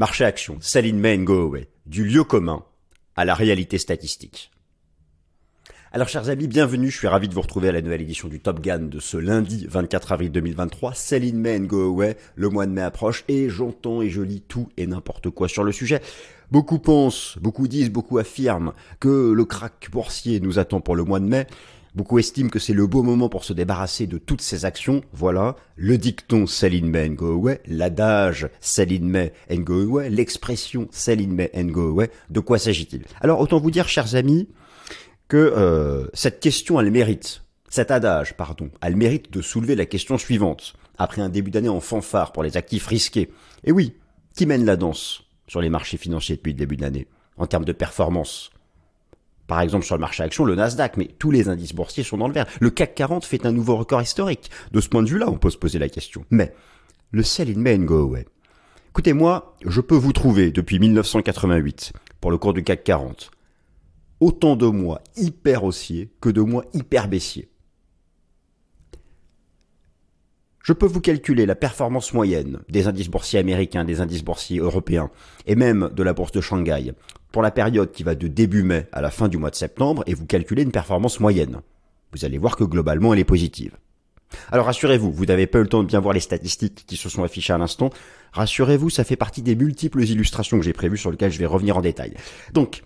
Marché action, sell in May and go away. Du lieu commun à la réalité statistique. Alors chers amis, bienvenue, je suis ravi de vous retrouver à la nouvelle édition du Top Gun de ce lundi 24 avril 2023. Sell in May and go away, le mois de mai approche et j'entends et je lis tout et n'importe quoi sur le sujet. Beaucoup pensent, beaucoup disent, beaucoup affirment que le crack boursier nous attend pour le mois de mai. Beaucoup estiment que c'est le beau moment pour se débarrasser de toutes ces actions. Voilà, le dicton sell in May and away, l'adage sell in May and away, l'expression sell in May and away. De quoi s'agit-il? Alors autant vous dire, chers amis, que euh, cette question, elle mérite, cet adage, pardon, elle mérite de soulever la question suivante. Après un début d'année en fanfare pour les actifs risqués. Et oui, qui mène la danse sur les marchés financiers depuis le début de l'année, en termes de performance? Par exemple sur le marché action, le Nasdaq, mais tous les indices boursiers sont dans le vert. Le CAC 40 fait un nouveau record historique. De ce point de vue-là, on peut se poser la question. Mais le sell in May and go away. Écoutez, moi, je peux vous trouver depuis 1988, pour le cours du CAC 40, autant de mois hyper haussiers que de mois hyper baissiers. Je peux vous calculer la performance moyenne des indices boursiers américains, des indices boursiers européens et même de la bourse de Shanghai pour la période qui va de début mai à la fin du mois de septembre et vous calculez une performance moyenne. Vous allez voir que globalement elle est positive. Alors rassurez-vous, vous n'avez pas eu le temps de bien voir les statistiques qui se sont affichées à l'instant. Rassurez-vous, ça fait partie des multiples illustrations que j'ai prévues sur lesquelles je vais revenir en détail. Donc,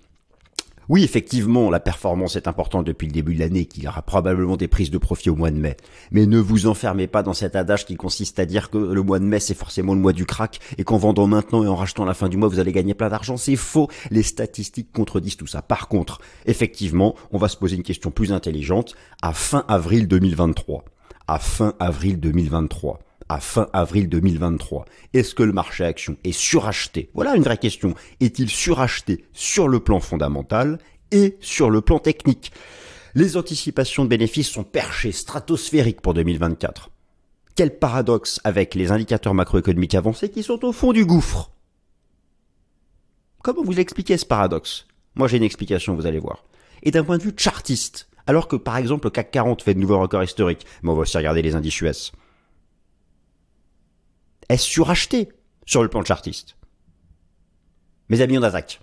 oui, effectivement, la performance est importante depuis le début de l'année, qu'il y aura probablement des prises de profit au mois de mai. Mais ne vous enfermez pas dans cet adage qui consiste à dire que le mois de mai, c'est forcément le mois du crack, et qu'en vendant maintenant et en rachetant la fin du mois, vous allez gagner plein d'argent. C'est faux. Les statistiques contredisent tout ça. Par contre, effectivement, on va se poser une question plus intelligente à fin avril 2023. À fin avril 2023 à fin avril 2023. Est-ce que le marché action est suracheté? Voilà une vraie question. Est-il suracheté sur le plan fondamental et sur le plan technique? Les anticipations de bénéfices sont perchées, stratosphériques pour 2024. Quel paradoxe avec les indicateurs macroéconomiques avancés qui sont au fond du gouffre Comment vous expliquez ce paradoxe? Moi j'ai une explication, vous allez voir. Et d'un point de vue chartiste, alors que par exemple le CAC 40 fait de nouveaux records historiques, mais on va aussi regarder les indices US est suracheté sur le plan de chartiste. Mes amis, on attaque.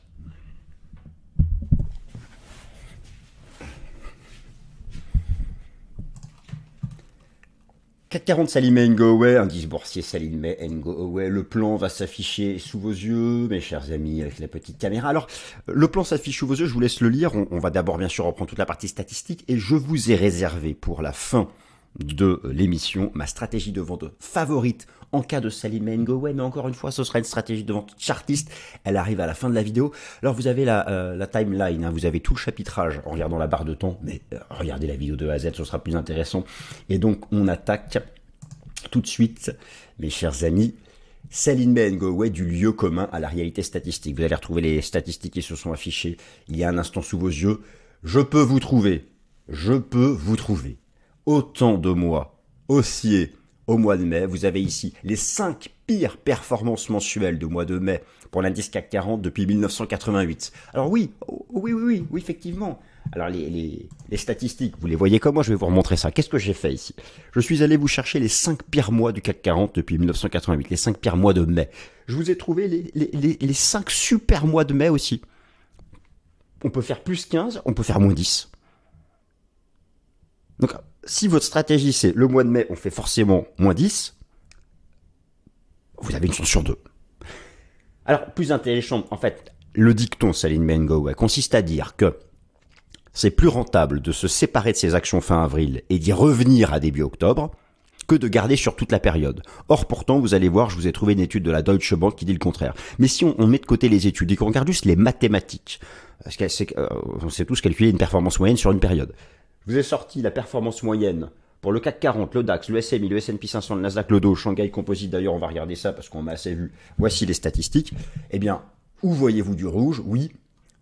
CAC 40 Salim and away, indice boursier Salim and go away. Le plan va s'afficher sous vos yeux, mes chers amis, avec la petite caméra. Alors, le plan s'affiche sous vos yeux, je vous laisse le lire. On va d'abord bien sûr reprendre toute la partie statistique et je vous ai réservé pour la fin de l'émission ma stratégie de vente favorite en cas de Salim Go mais encore une fois, ce sera une stratégie de vente chartiste. Elle arrive à la fin de la vidéo. Alors vous avez la, euh, timeline, hein. vous avez tout le chapitrage en regardant la barre de temps, mais euh, regardez la vidéo de A à Z, ce sera plus intéressant. Et donc on attaque tout de suite, mes chers amis. Saline in Go du lieu commun à la réalité statistique. Vous allez retrouver les statistiques qui se sont affichées il y a un instant sous vos yeux. Je peux vous trouver, je peux vous trouver autant de mois haussiers au mois de mai. Vous avez ici les 5 pires performances mensuelles de mois de mai pour l'indice CAC 40 depuis 1988. Alors oui, oui, oui, oui, oui, effectivement. Alors les, statistiques, vous les voyez comme moi, je vais vous remontrer ça. Qu'est-ce que j'ai fait ici? Je suis allé vous chercher les 5 pires mois du CAC 40 depuis 1988, les 5 pires mois de mai. Je vous ai trouvé les, les, les 5 super mois de mai aussi. On peut faire plus 15, on peut faire moins 10. Donc si votre stratégie c'est le mois de mai, on fait forcément moins 10, vous avez une chance sur deux. Alors, plus intelligent, en fait, le dicton Saline Mengo consiste à dire que c'est plus rentable de se séparer de ses actions fin avril et d'y revenir à début octobre que de garder sur toute la période. Or, pourtant, vous allez voir, je vous ai trouvé une étude de la Deutsche Bank qui dit le contraire. Mais si on, met de côté les études et qu'on regarde juste les mathématiques, parce sait, euh, on sait tous calculer une performance moyenne sur une période. Je vous ai sorti la performance moyenne pour le CAC 40, le DAX, le SMI, le S&P 500, le Nasdaq, le Dow, Shanghai Composite. D'ailleurs, on va regarder ça parce qu'on m'a assez vu. Voici les statistiques. Eh bien, où voyez-vous du rouge? Oui,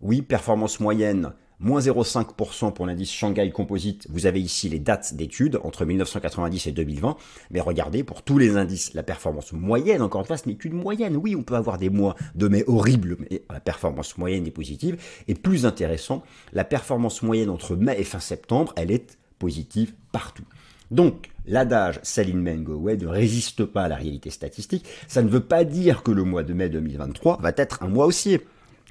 oui, performance moyenne moins 0,5% pour l'indice Shanghai Composite. Vous avez ici les dates d'études entre 1990 et 2020. Mais regardez, pour tous les indices, la performance moyenne, encore une fois, c'est une étude moyenne. Oui, on peut avoir des mois de mai horribles, mais la performance moyenne est positive. Et plus intéressant, la performance moyenne entre mai et fin septembre, elle est positive partout. Donc, l'adage sell in go away ne résiste pas à la réalité statistique. Ça ne veut pas dire que le mois de mai 2023 va être un mois haussier.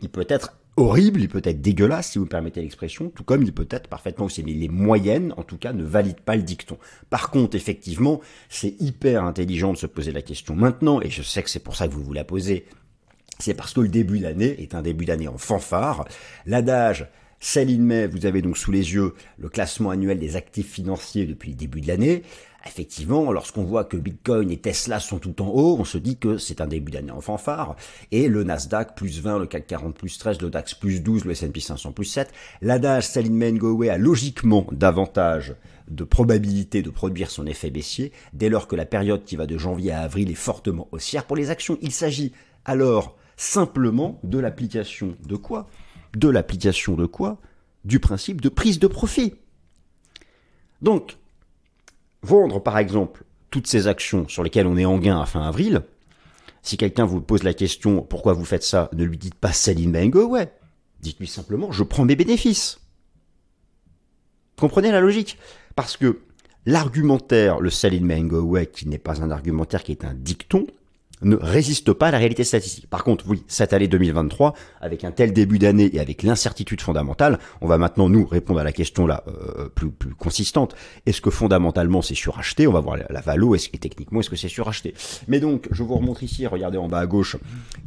Il peut être horrible, il peut être dégueulasse, si vous me permettez l'expression, tout comme il peut être parfaitement haussier. Mais les moyennes, en tout cas, ne valident pas le dicton. Par contre, effectivement, c'est hyper intelligent de se poser la question maintenant, et je sais que c'est pour ça que vous vous la posez, c'est parce que le début d'année est un début d'année en fanfare. L'adage Sell in May, vous avez donc sous les yeux le classement annuel des actifs financiers depuis le début de l'année. Effectivement, lorsqu'on voit que Bitcoin et Tesla sont tout en haut, on se dit que c'est un début d'année en fanfare. Et le Nasdaq plus 20, le CAC 40 plus 13, le DAX plus 12, le S&P 500 plus 7. L'adage Sell in May go away a logiquement davantage de probabilité de produire son effet baissier dès lors que la période qui va de janvier à avril est fortement haussière pour les actions. Il s'agit alors simplement de l'application de quoi? De l'application de quoi? Du principe de prise de profit. Donc, vendre par exemple toutes ces actions sur lesquelles on est en gain à fin avril, si quelqu'un vous pose la question pourquoi vous faites ça, ne lui dites pas Bengo, ouais. Dites-lui simplement je prends mes bénéfices. Comprenez la logique Parce que l'argumentaire, le Mango ouais, qui n'est pas un argumentaire, qui est un dicton, ne résiste pas à la réalité statistique. Par contre, oui, cette année 2023, avec un tel début d'année et avec l'incertitude fondamentale, on va maintenant nous répondre à la question là euh, plus, plus consistante. Est-ce que fondamentalement c'est suracheté? On va voir la, valo et techniquement est-ce que c'est suracheté? Mais donc, je vous remontre ici, regardez en bas à gauche,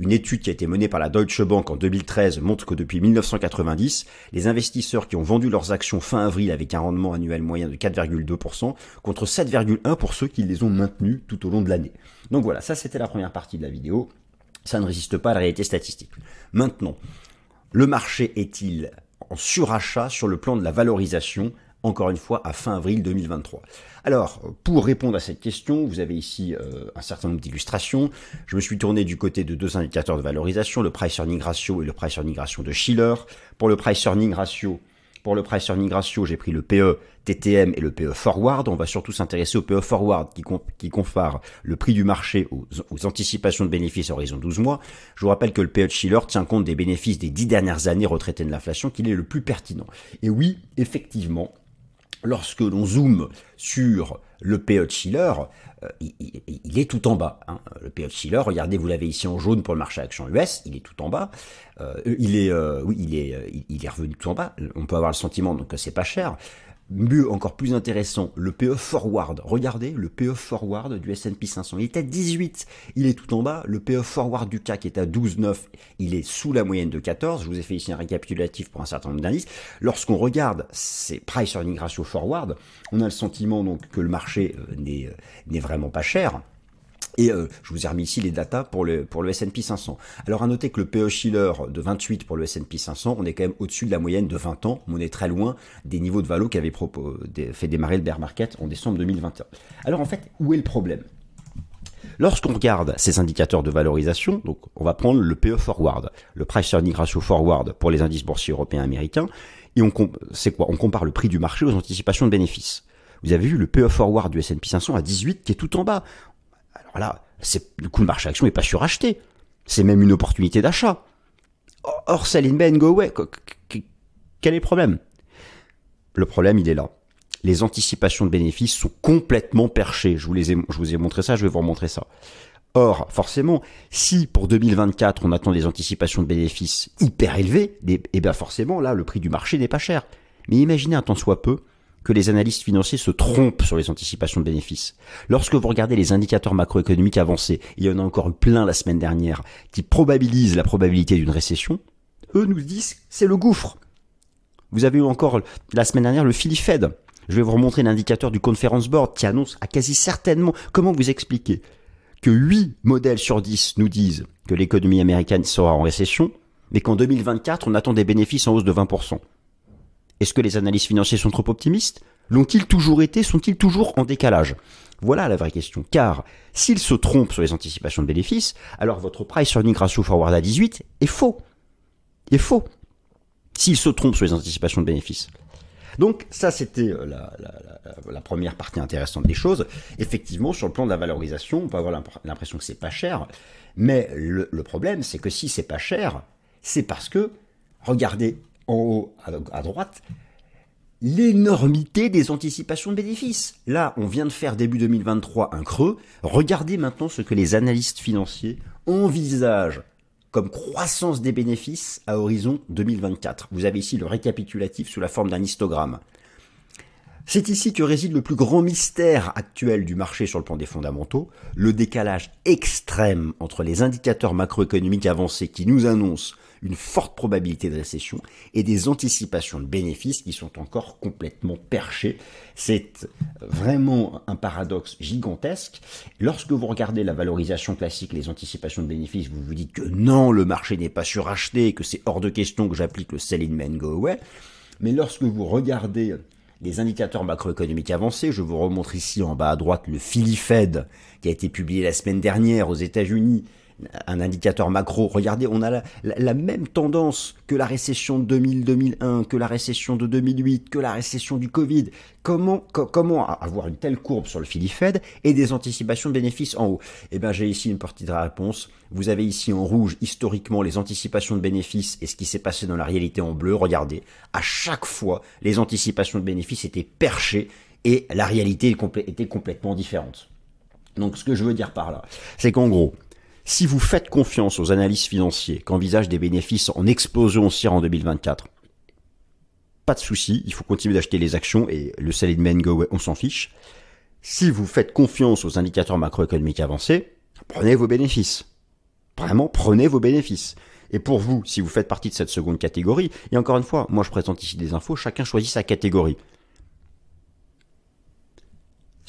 une étude qui a été menée par la Deutsche Bank en 2013 montre que depuis 1990, les investisseurs qui ont vendu leurs actions fin avril avec un rendement annuel moyen de 4,2% contre 7,1 pour ceux qui les ont maintenus tout au long de l'année. Donc voilà, ça c'était la première partie de la vidéo. Ça ne résiste pas à la réalité statistique. Maintenant, le marché est-il en surachat sur le plan de la valorisation encore une fois à fin avril 2023. Alors, pour répondre à cette question, vous avez ici euh, un certain nombre d'illustrations. Je me suis tourné du côté de deux indicateurs de valorisation, le price earning ratio et le price earning ratio de Schiller. Pour le price earning ratio, pour le price earning ratio, j'ai pris le PE TTM et le PE forward. On va surtout s'intéresser au PE forward qui, compare le prix du marché aux, anticipations de bénéfices horizon 12 mois. Je vous rappelle que le PE de Schiller tient compte des bénéfices des dix dernières années retraités de l'inflation, qu'il est le plus pertinent. Et oui, effectivement, lorsque l'on zoome sur le PE de euh, il, est tout en bas. Hein. Le PE de regardez, vous l'avez ici en jaune pour le marché action US, il est tout en bas. Euh, il est, euh, oui, il est, il est revenu tout en bas. On peut avoir le sentiment donc que c'est pas cher mieux, encore plus intéressant, le PE forward. Regardez le PE forward du S&P 500. Il est à 18, il est tout en bas. Le PE forward du CAC est à 12,9, il est sous la moyenne de 14. Je vous ai fait ici un récapitulatif pour un certain nombre d'indices. Lorsqu'on regarde ces price earning ratio forward, on a le sentiment donc que le marché euh, euh, n'est vraiment pas cher. Et euh, je vous ai remis ici les datas pour le, pour le S&P 500. Alors à noter que le PE Schiller de 28 pour le S&P 500, on est quand même au-dessus de la moyenne de 20 ans, mais on est très loin des niveaux de valo qui avaient fait démarrer le bear market en décembre 2021. Alors en fait, où est le problème? Lorsqu'on regarde ces indicateurs de valorisation, donc on va prendre le PE forward, le price earning ratio forward pour les indices boursiers européens et américains, et on c'est quoi? On compare le prix du marché aux anticipations de bénéfices. Vous avez vu le PE forward du S&P 500 à 18 qui est tout en bas. Alors là, c'est, du coup, le marché action n'est pas suracheté. C'est même une opportunité d'achat. Or, sell in Ben, go away. Quel est le problème? Le problème, il est là. Les anticipations de bénéfices sont complètement perchées. Je vous, ai montré ça, je vais vous remontrer ça. Or, forcément, si pour 2024 on attend des anticipations de bénéfices hyper élevées, eh bien forcément là le prix du marché n'est pas cher. Mais imaginez un temps soit peu que les analystes financiers se trompent sur les anticipations de bénéfices. Lorsque vous regardez les indicateurs macroéconomiques avancés, il y en a encore eu plein la semaine dernière, qui probabilisent la probabilité d'une récession, eux nous disent c'est le gouffre. Vous avez eu encore la semaine dernière le Philly Fed. Je vais vous remontrer l'indicateur du Conference Board qui annonce à quasi certainement comment vous expliquer que 8 modèles sur 10 nous disent que l'économie américaine sera en récession, mais qu'en 2024 on attend des bénéfices en hausse de 20%. Est-ce que les analystes financiers sont trop optimistes? L'ont-ils toujours été? Sont-ils toujours en décalage? Voilà la vraie question. Car s'ils se trompent sur les anticipations de bénéfices, alors votre price earning ratio forward à 18 est faux. Est faux. S'ils se trompent sur les anticipations de bénéfices. Donc ça, c'était euh, la, première partie intéressante des choses. Effectivement, sur le plan de la valorisation, on peut avoir l'impression que c'est pas cher, mais le, le problème, c'est que si c'est pas cher, c'est parce que, regardez en haut à droite, l'énormité des anticipations de bénéfices. Là, on vient de faire début 2023 un creux. Regardez maintenant ce que les analystes financiers envisagent comme croissance des bénéfices à horizon 2024. Vous avez ici le récapitulatif sous la forme d'un histogramme. C'est ici que réside le plus grand mystère actuel du marché sur le plan des fondamentaux, le décalage extrême entre les indicateurs macroéconomiques avancés qui nous annoncent une forte probabilité de récession et des anticipations de bénéfices qui sont encore complètement perchées. C'est vraiment un paradoxe gigantesque. Lorsque vous regardez la valorisation classique, les anticipations de bénéfices, vous vous dites que non, le marché n'est pas suracheté, que c'est hors de question que j'applique le sell in man go away. Mais lorsque vous regardez les indicateurs macroéconomiques avancés, je vous remontre ici en bas à droite le Philly Fed qui a été publié la semaine dernière aux États-Unis un indicateur macro. Regardez, on a la, même tendance que la récession de 2000-2001, que la récession de 2008, que la récession du Covid. Comment, avoir une telle courbe sur le Philly Fed et des anticipations de bénéfices en haut? Eh bien, j'ai ici une partie de la réponse. Vous avez ici en rouge, historiquement, les anticipations de bénéfices et ce qui s'est passé dans la réalité en bleu. Regardez, à chaque fois, les anticipations de bénéfices étaient perchées et la réalité était complètement différente. Donc, ce que je veux dire par là, c'est qu'en gros, si vous faites confiance aux analystes financiers qu'envisagent des bénéfices en explosion haussière en 2024, pas de souci, il faut continuer d'acheter les actions et le sell in go on s'en fiche. Si vous faites confiance aux indicateurs macroéconomiques avancés, prenez vos bénéfices. Vraiment, prenez vos bénéfices. Et pour vous, si vous faites partie de cette seconde catégorie, et encore une fois, moi je présente ici des infos, chacun choisit sa catégorie.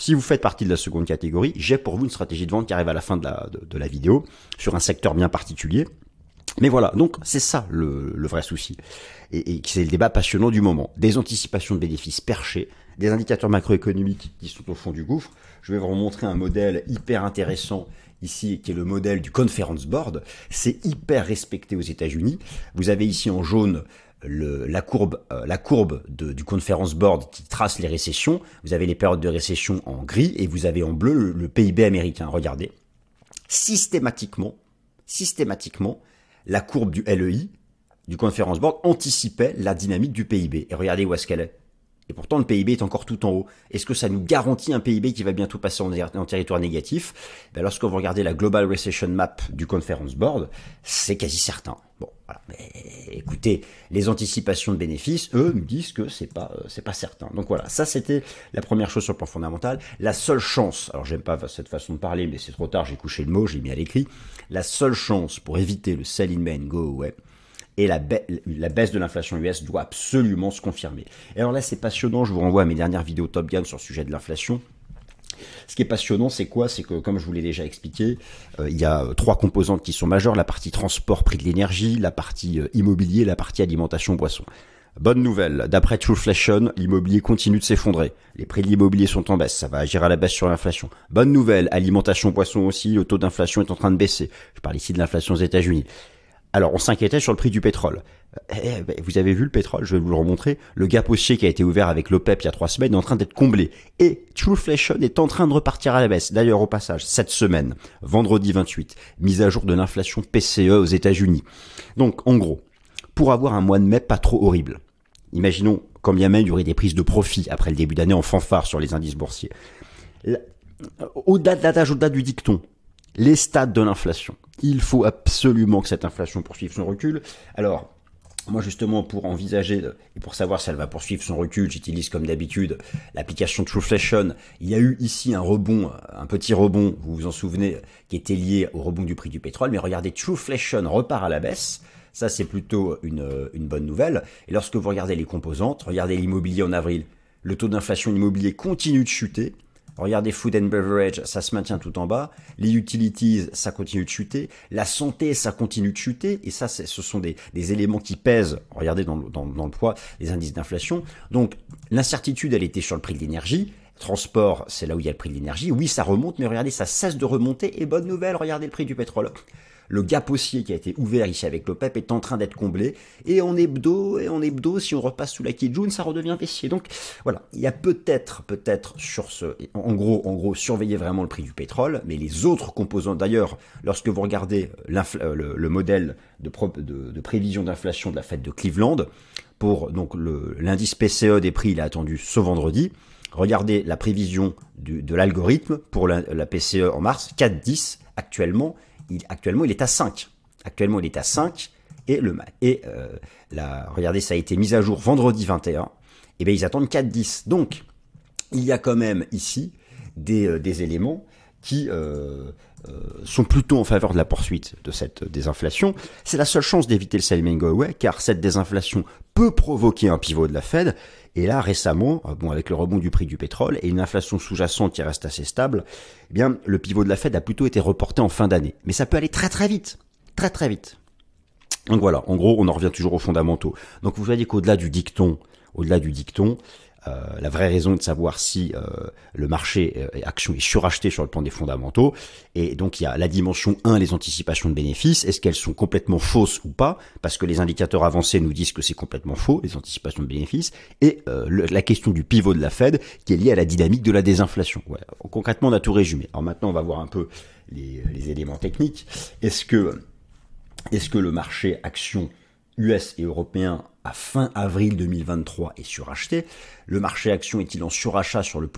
Si vous faites partie de la seconde catégorie, j'ai pour vous une stratégie de vente qui arrive à la fin de la, vidéo sur un secteur bien particulier. Mais voilà, donc c'est ça le, vrai souci. Et, c'est le débat passionnant du moment. Des anticipations de bénéfices perchés, des indicateurs macroéconomiques qui sont au fond du gouffre. Je vais vous montrer un modèle hyper intéressant ici, qui est le modèle du Conference Board. C'est hyper respecté aux États-Unis. Vous avez ici en jaune la courbe, euh, du Conference Board qui trace les récessions. Vous avez les périodes de récession en gris et vous avez en bleu le, PIB américain. Regardez. Systématiquement, systématiquement, la courbe du LEI, du Conference Board, anticipait la dynamique du PIB. Et regardez où est-ce qu'elle est. Et pourtant, le PIB est encore tout en haut. Est-ce que ça nous garantit un PIB qui va bientôt passer en, territoire négatif? Ben Lorsque vous regardez la Global Recession Map du Conference Board, c'est quasi certain. Bon, écoutez, les anticipations de bénéfices, eux, nous disent que c'est pas, euh, pas certain. Donc voilà, ça c'était la première chose sur le plan fondamental. La seule chance, alors j'aime pas cette façon de parler, mais c'est trop tard, j'ai couché le mot, j'ai mis à l'écrit. La seule chance pour éviter le sell in main go away, et la, baisse de l'inflation US doit absolument se confirmer. Et alors là, c'est passionnant, je vous renvoie à mes dernières vidéos Top Gun sur le sujet de l'inflation. Ce qui est passionnant, c'est quoi? C'est que, comme je vous l'ai déjà expliqué, euh, il y a euh, trois composantes qui sont majeures la partie transport, prix de l'énergie, la partie euh, immobilier, la partie alimentation, boisson. Bonne nouvelle, d'après Trueflation, l'immobilier continue de s'effondrer. Les prix de l'immobilier sont en baisse, ça va agir à la baisse sur l'inflation. Bonne nouvelle, alimentation, boisson aussi, le taux d'inflation est en train de baisser. Je parle ici de l'inflation aux États-Unis. Alors, on s'inquiétait sur le prix du pétrole. Eh, eh vous avez vu le pétrole, je vais vous le remontrer. Le gap haussier qui a été ouvert avec l'OPEP il y a trois semaines est en train d'être comblé. Et Trueflation est en train de repartir à la baisse. D'ailleurs, au passage, cette semaine, vendredi 28, mise à jour de l'inflation PCE aux États-Unis. Donc, en gros, pour avoir un mois de mai pas trop horrible, imaginons combien même il y aurait des prises de profit après le début d'année en fanfare sur les indices boursiers. Au-delà de au-delà du dicton, les stades de l'inflation. Il faut absolument que cette inflation poursuive son recul. Alors, moi justement pour envisager et pour savoir si elle va poursuivre son recul, j'utilise comme d'habitude l'application Trueflation. Il y a eu ici un rebond, un petit rebond, vous vous en souvenez, qui était lié au rebond du prix du pétrole. Mais regardez, Trueflation repart à la baisse. Ça c'est plutôt une, une bonne nouvelle. Et lorsque vous regardez les composantes, regardez l'immobilier en avril, le taux d'inflation immobilier continue de chuter. Regardez Food and Beverage, ça se maintient tout en bas. Les utilities, ça continue de chuter. La santé, ça continue de chuter. Et ça, ce sont des, éléments qui pèsent, regardez dans, le poids des indices d'inflation. Donc l'incertitude, elle était sur le prix de l'énergie. Transport, c'est là où il y a le prix de l'énergie. Oui, ça remonte, mais regardez, ça cesse de remonter. Et bonne nouvelle, regardez le prix du pétrole. Le gap haussier qui a été ouvert ici avec l'OPEP est en train d'être comblé. Et en hebdo, et en hebdo, si on repasse sous la Kijun, ça redevient baissier. Donc voilà, il y a peut-être, peut-être sur ce, en gros, en gros, surveiller vraiment le prix du pétrole, mais les autres composants, d'ailleurs, lorsque vous regardez euh, le, modèle de, prévision d'inflation de la fête de Cleveland, pour donc l'indice PCE des prix, il est attendu ce vendredi. Regardez la prévision de l'algorithme pour la, PCE en mars, 4,10 actuellement. Actuellement, il est à 5. Actuellement, il est à 5 et le et euh, regardez, ça a été mis à jour vendredi 21. Et eh bien ils attendent 4,10. Donc il y a quand même ici des, euh, éléments qui euh, sont plutôt en faveur de la poursuite de cette désinflation. C'est la seule chance d'éviter le selling away, car cette désinflation peut provoquer un pivot de la Fed. Et là, récemment, euh, bon, avec le rebond du prix du pétrole et une inflation sous-jacente qui reste assez stable, eh bien, le pivot de la Fed a plutôt été reporté en fin d'année. Mais ça peut aller très très vite, très très vite. Donc voilà, en gros, on en revient toujours aux fondamentaux. Donc vous voyez qu'au-delà du dicton, au-delà du dicton, euh, la vraie raison de savoir si euh, le marché euh, action est suracheté sur le plan des fondamentaux. Et donc il y a la dimension 1, les anticipations de bénéfices. Est-ce qu'elles sont complètement fausses ou pas? Parce que les indicateurs avancés nous disent que c'est complètement faux, les anticipations de bénéfices. Et la question du pivot de la Fed qui est liée à la dynamique de la désinflation. Concrètement, on a tout résumé. Alors maintenant, on va voir un peu les, les éléments techniques. Est-ce que, est-ce que le marché action US et européen à fin avril 2023 est suracheté. Le marché action est-il en surachat sur le,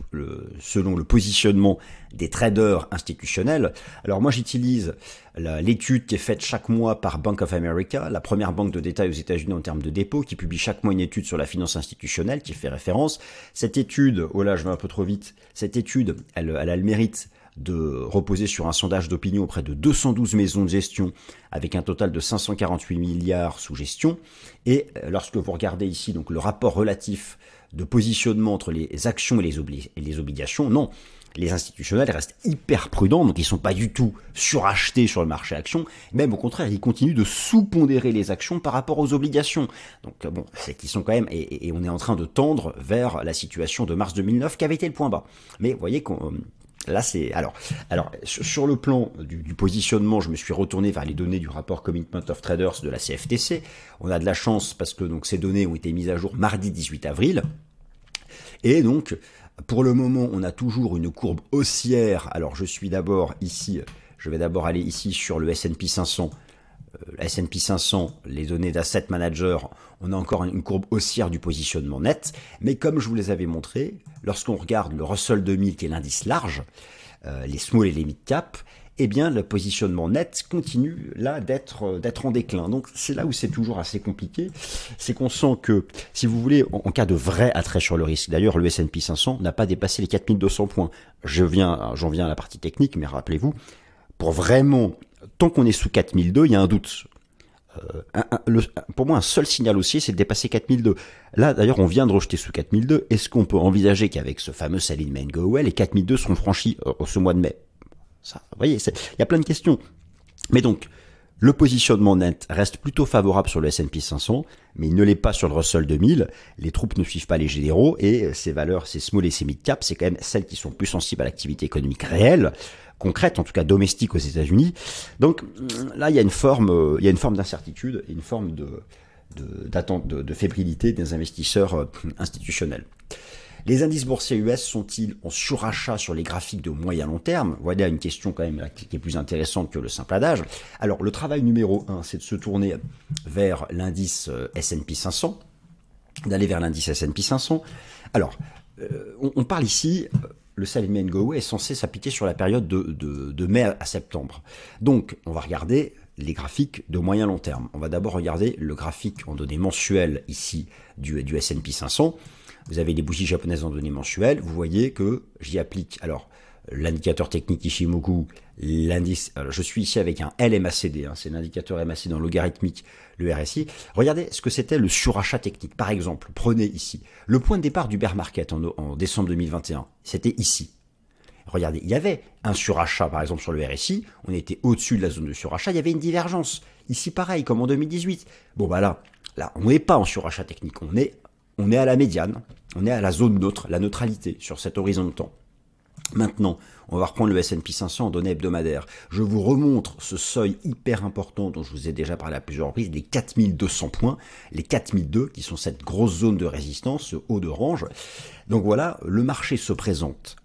selon le positionnement des traders institutionnels? Alors moi j'utilise l'étude qui est faite chaque mois par Bank of America, la première banque de détail aux États-Unis en termes de dépôt, qui publie chaque mois une étude sur la finance institutionnelle qui fait référence. Cette étude, oh là je vais un peu trop vite, cette étude, elle, elle a le mérite de reposer sur un sondage d'opinion auprès de 212 maisons de gestion avec un total de 548 milliards sous gestion. Et euh, lorsque vous regardez ici donc le rapport relatif de positionnement entre les actions et les, obligations, non, les institutionnels restent hyper prudents, donc ils sont pas du tout surachetés sur le marché actions, même au contraire, ils continuent de sous-pondérer les actions par rapport aux obligations. Donc euh, bon, c'est qu'ils sont quand même, et, et, on est en train de tendre vers la situation de mars 2009 qui avait été le point bas. Mais vous voyez qu'on Là, c'est alors, alors sur le plan du, positionnement, je me suis retourné vers les données du rapport Commitment of Traders de la CFTC. On a de la chance parce que ces données ont été mises à jour mardi 18 avril. Et donc, pour le moment, on a toujours une courbe haussière. Alors, je suis d'abord ici, je vais d'abord aller ici sur le S&P 500 la S&P 500, les données d'asset manager, on a encore une courbe haussière du positionnement net. Mais comme je vous les avais montré, lorsqu'on regarde le Russell 2000 qui est l'indice large, euh, les small et les mid cap, eh bien le positionnement net continue là d'être euh, d'être en déclin. Donc c'est là où c'est toujours assez compliqué, c'est qu'on sent que si vous voulez en, cas de vrai attrait sur le risque, d'ailleurs le S&P 500 n'a pas dépassé les 4200 points. Je viens j'en viens à la partie technique mais rappelez-vous pour vraiment tant qu'on est sous 4002, il y a un doute. Euh, pour moi, un seul signal aussi, c'est de dépasser 4002. Là, d'ailleurs, on vient de rejeter sous 4002. Est-ce qu'on peut envisager qu'avec ce fameux Saline Main Go Well, les 4002 seront franchis euh, ce mois de mai? Ça, vous voyez, il y a plein de questions. Mais donc, le positionnement net reste plutôt favorable sur le S&P 500, mais il ne l'est pas sur le Russell 2000. Les troupes ne suivent pas les généraux et ces valeurs, ces small et ces mid cap, c'est quand même celles qui sont plus sensibles à l'activité économique réelle concrète, en tout cas domestique aux États-Unis. Donc là, il y a une forme, euh, il y a une forme d'incertitude, une forme de d'attente, de, fébrilité des investisseurs euh, institutionnels. Les indices boursiers US sont-ils en surachat sur les graphiques de moyen long terme? Voilà une question quand même qui est plus intéressante que le simple adage. Alors le travail numéro un, c'est de se tourner vers l'indice euh, S&P 500, d'aller vers l'indice S&P 500. Alors, on, parle ici le Salim Go est censé s'appliquer sur la période de, mai à septembre. Donc, on va regarder les graphiques de moyen long terme. On va d'abord regarder le graphique en données mensuelles ici du, du S&P 500. Vous avez les bougies japonaises en données mensuelles. Vous voyez que j'y applique alors l'indicateur technique Ishimoku, l'indice. Je suis ici avec un LMACD, hein, c'est l'indicateur MACD dans logarithmique, le RSI. Regardez ce que c'était le surachat technique. Par exemple, prenez ici le point de départ du bear market en, en décembre 2021. C'était ici. Regardez, il y avait un surachat, par exemple, sur le RSI. On était au-dessus de la zone de surachat. Il y avait une divergence. Ici, pareil, comme en 2018. Bon, bah là, là, on n'est pas en surachat technique. On est, on est à la médiane. On est à la zone neutre, la neutralité sur cet horizon de temps. Maintenant, on va reprendre le S&P 500 en données hebdomadaires. Je vous remontre ce seuil hyper important dont je vous ai déjà parlé à plusieurs reprises, les 4200 points, les 4002 qui sont cette grosse zone de résistance, ce haut d'orange. Donc voilà, le marché se présente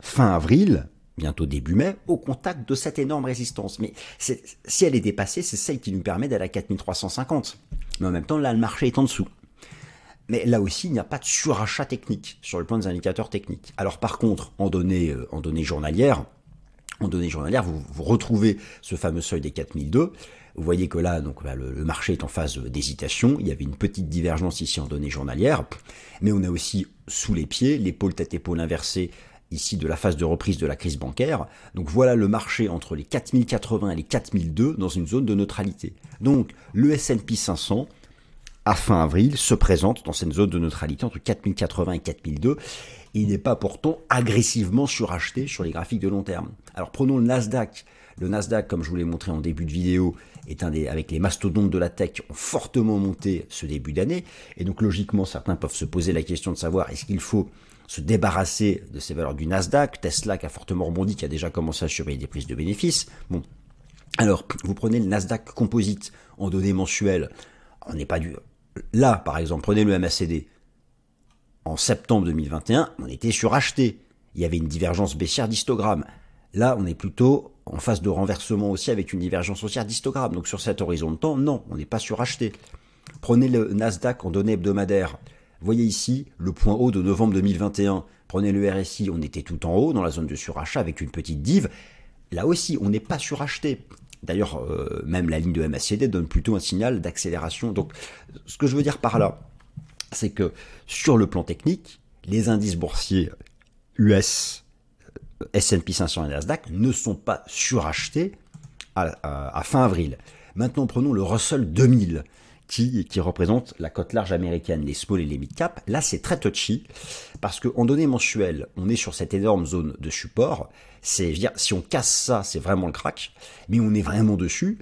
fin avril, bientôt début mai, au contact de cette énorme résistance. Mais si elle est dépassée, c'est celle qui nous permet d'aller à 4350. Mais en même temps, là, le marché est en dessous. Mais là aussi, il n'y a pas de surachat technique sur le plan des indicateurs techniques. Alors par contre, en données, euh, en données journalières, en données journalières, vous, retrouvez ce fameux seuil des 4002. Vous voyez que là, donc le, le, marché est en phase d'hésitation. Il y avait une petite divergence ici en données journalières, mais on a aussi sous les pieds l'épaule tête épaule inversée ici de la phase de reprise de la crise bancaire. Donc voilà le marché entre les 4080 et les 4002 dans une zone de neutralité. Donc le S&P 500 à fin avril se présente dans cette zone de neutralité entre 4080 et 4002. Il n'est pas pourtant agressivement suracheté sur les graphiques de long terme. Alors prenons le Nasdaq. Le Nasdaq, comme je vous l'ai montré en début de vidéo, est un des, avec les mastodontes de la tech, ont fortement monté ce début d'année. Et donc logiquement, certains peuvent se poser la question de savoir est-ce qu'il faut se débarrasser de ces valeurs du Nasdaq, Tesla qui a fortement rebondi, qui a déjà commencé à surveiller des prises de bénéfices. Bon. Alors, vous prenez le Nasdaq Composite en données mensuelles, on n'est pas du... Là, par exemple, prenez le MACD. En septembre 2021, on était suracheté. Il y avait une divergence baissière d'histogramme. Là, on est plutôt en phase de renversement aussi avec une divergence haussière d'histogramme. Donc sur cet horizon de temps, non, on n'est pas suracheté. Prenez le Nasdaq en données hebdomadaires. Voyez ici le point haut de novembre 2021. Prenez le RSI, on était tout en haut dans la zone de surachat avec une petite dive. Là aussi, on n'est pas suracheté. D'ailleurs, euh, même la ligne de MACD donne plutôt un signal d'accélération. Donc, ce que je veux dire par là, c'est que sur le plan technique, les indices boursiers US, S&P 500 et Nasdaq ne sont pas surachetés à fin avril. Maintenant, prenons le Russell 2000 qui, représente la cote large américaine, les small et les mid cap. Là, c'est très touchy parce qu'en données mensuelles, on est sur cette énorme zone de support. C'est, si on casse ça, c'est vraiment le crack, mais on est vraiment dessus.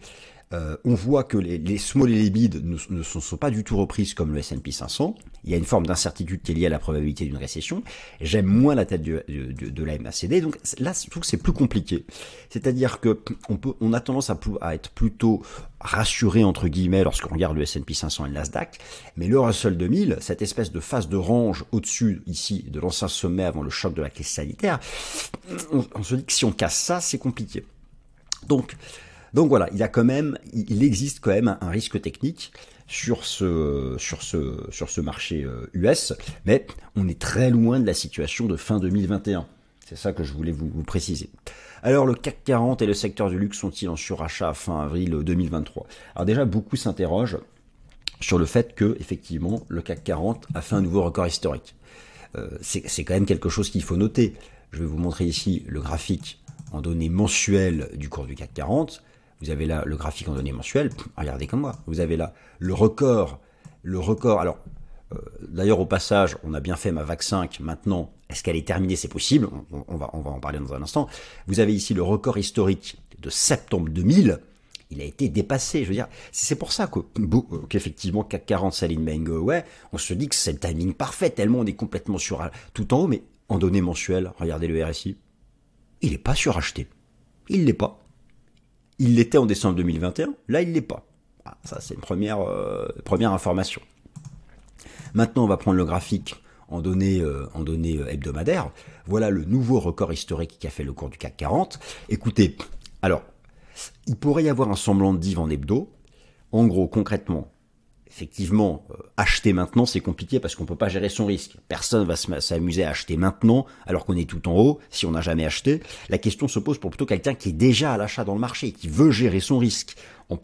Euh, on voit que les, small et les mid ne, sont, pas du tout reprises comme le S&P 500. Il y a une forme d'incertitude qui est liée à la probabilité d'une récession. J'aime moins la tête de, de, la MACD, donc là, je trouve que c'est plus compliqué. C'est-à-dire que on peut, on a tendance à, à être plutôt rassuré entre guillemets lorsqu'on regarde le S&P 500 et le Nasdaq, mais le Russell 2000, cette espèce de phase de range au-dessus ici de l'ancien sommet avant le choc de la crise sanitaire, on, on se dit que si on casse ça, c'est compliqué. Donc donc voilà, il a quand même, il existe quand même un, risque technique sur ce, marché US, euh, mais on est très loin de la situation de fin 2021. C'est ça que je voulais vous, préciser. Alors le CAC 40 et le secteur du luxe sont-ils en surachat fin avril 2023 Alors déjà, beaucoup s'interrogent sur le fait que effectivement le CAC 40 a fait un nouveau record historique. Euh, c'est quand même quelque chose qu'il faut noter. Je vais vous montrer ici le graphique en données mensuelles du cours du CAC 40. Vous avez là le graphique en données mensuelles. Regardez comme moi. Vous avez là le record. Le record. Alors, euh, d'ailleurs, au passage, on a bien fait ma vague 5. Maintenant, est-ce qu'elle est terminée? C'est possible. On, va, on va en parler dans un instant. Vous avez ici le record historique de septembre 2000. Il a été dépassé. Je veux dire, c'est pour ça qu'effectivement, CAC 40 Saline Mango, ouais, on se dit que c'est le timing parfait, tellement on est complètement sur tout en haut, mais en données mensuelles, regardez le RSI, il n'est pas suracheté. Il l'est pas. Il l'était en décembre 2021, là il l'est pas. Ah, ça c'est une première, euh, première information. Maintenant on va prendre le graphique en données, euh, euh, hebdomadaires. Voilà le nouveau record historique qui a fait le cours du CAC 40. Écoutez, alors, il pourrait y avoir un semblant de div en hebdo. En gros, concrètement, effectivement, euh, acheter maintenant, c'est compliqué parce qu'on peut pas gérer son risque. Personne va s'amuser à acheter maintenant alors qu'on est tout en haut si on n'a jamais acheté. La question se pose pour plutôt quelqu'un qui est déjà à l'achat dans le marché, qui veut gérer son risque.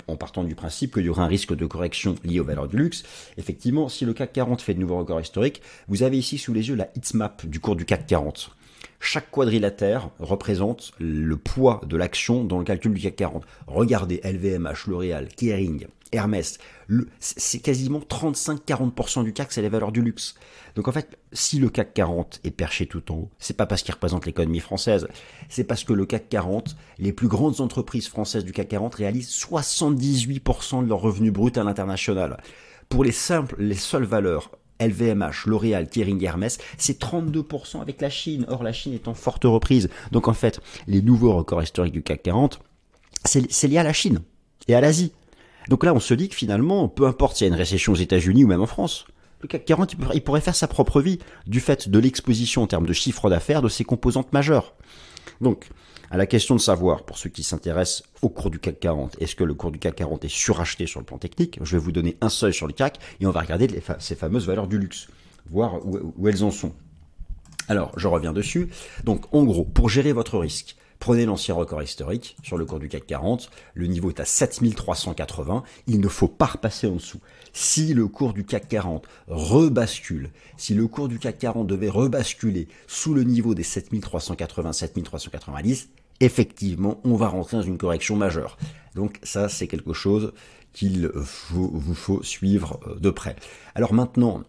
En, partant du principe qu'il y aura un risque de correction lié aux valeurs du luxe. Effectivement, si le CAC 40 fait de nouveaux records historiques, vous avez ici sous les yeux la heatmap du cours du CAC 40. Chaque quadrilatère représente le poids de l'action dans le calcul du CAC 40. Regardez LVMH, L'Oréal, Kering, Hermès, c'est quasiment 35-40% du CAC, c'est les valeurs du luxe. Donc en fait, si le CAC 40 est perché tout en haut, c'est pas parce qu'il représente l'économie française, c'est parce que le CAC 40, les plus grandes entreprises françaises du CAC 40 réalisent 78% de leurs revenus bruts à l'international. Pour les simples, les seules valeurs LVMH, L'Oréal, Kering, Hermès, c'est 32% avec la Chine. Or, la Chine est en forte reprise. Donc, en fait, les nouveaux records historiques du CAC 40, c'est lié à la Chine et à l'Asie. Donc là, on se dit que finalement, peu importe s'il y a une récession aux États-Unis ou même en France, le CAC 40, il pourrait faire sa propre vie du fait de l'exposition en termes de chiffre d'affaires de ses composantes majeures. Donc, à la question de savoir, pour ceux qui s'intéressent au cours du CAC 40, est-ce que le cours du CAC 40 est suracheté sur le plan technique? Je vais vous donner un seuil sur le CAC et on va regarder ces fameuses valeurs du luxe, voir où elles en sont. Alors, je reviens dessus. Donc, en gros, pour gérer votre risque, Prenez l'ancien record historique sur le cours du CAC 40, le niveau est à 7380, il ne faut pas repasser en dessous. Si le cours du CAC 40 rebascule, si le cours du CAC 40 devait rebasculer sous le niveau des 7380, 7390, effectivement, on va rentrer dans une correction majeure. Donc ça, c'est quelque chose qu'il vous faut suivre euh, de près. Alors maintenant,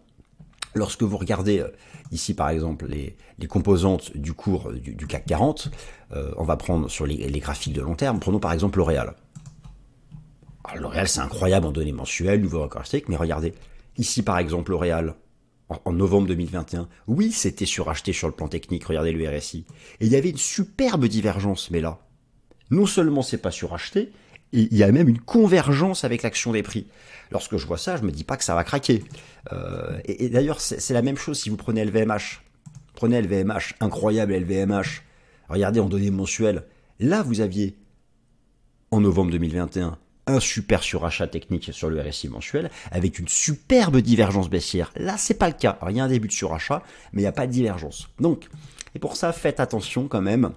lorsque vous regardez euh, ici par exemple les, composantes du cours du, CAC 40, euh, on va prendre sur les, graphiques de long terme, prenons par exemple L'Oréal. L'Oréal c'est incroyable en données mensuelles, nouveau record historique, mais regardez, ici par exemple L'Oréal, en, novembre 2021, oui c'était suracheté sur le plan technique, regardez le RSI, et il y avait une superbe divergence, mais là, non seulement c'est pas suracheté, il y a même une convergence avec l'action des prix. Lorsque je vois ça, je me dis pas que ça va craquer. Euh, et, d'ailleurs, c'est la même chose si vous prenez LVMH. Prenez LVMH, incroyable LVMH. Regardez en données mensuelles. Là, vous aviez, en novembre 2021, un super surachat technique sur le RSI mensuel avec une superbe divergence baissière. Là, c'est pas le cas. il a un début de surachat, mais il n'y a pas de divergence. Donc, et pour ça, faites attention quand même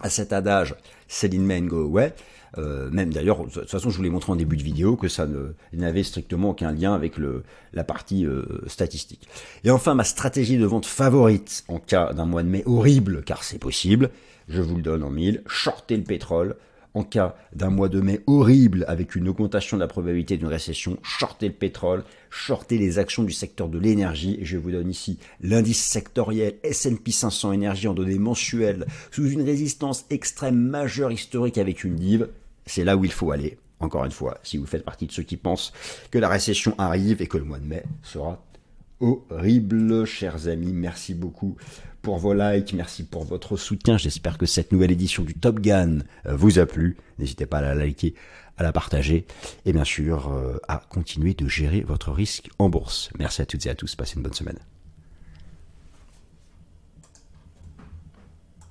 à cet adage Céline Main Go Away. Euh, même d'ailleurs, de toute façon, je vous l'ai montré en début de vidéo que ça n'avait strictement aucun lien avec le, la partie euh, statistique. Et enfin, ma stratégie de vente favorite en cas d'un mois de mai horrible, car c'est possible, je vous le donne en mille, shorter le pétrole, en cas d'un mois de mai horrible avec une augmentation de la probabilité d'une récession, shorter le pétrole, shorter les actions du secteur de l'énergie. Je vous donne ici l'indice sectoriel S&P 500 énergie en données mensuelles sous une résistance extrême majeure historique avec une div. C'est là où il faut aller. Encore une fois, si vous faites partie de ceux qui pensent que la récession arrive et que le mois de mai sera horrible, chers amis. Merci beaucoup pour vos likes, merci pour votre soutien. J'espère que cette nouvelle édition du Top Gun euh, vous a plu. N'hésitez pas à la liker, à la partager et bien sûr euh, à continuer de gérer votre risque en bourse. Merci à toutes et à tous. Passez une bonne semaine.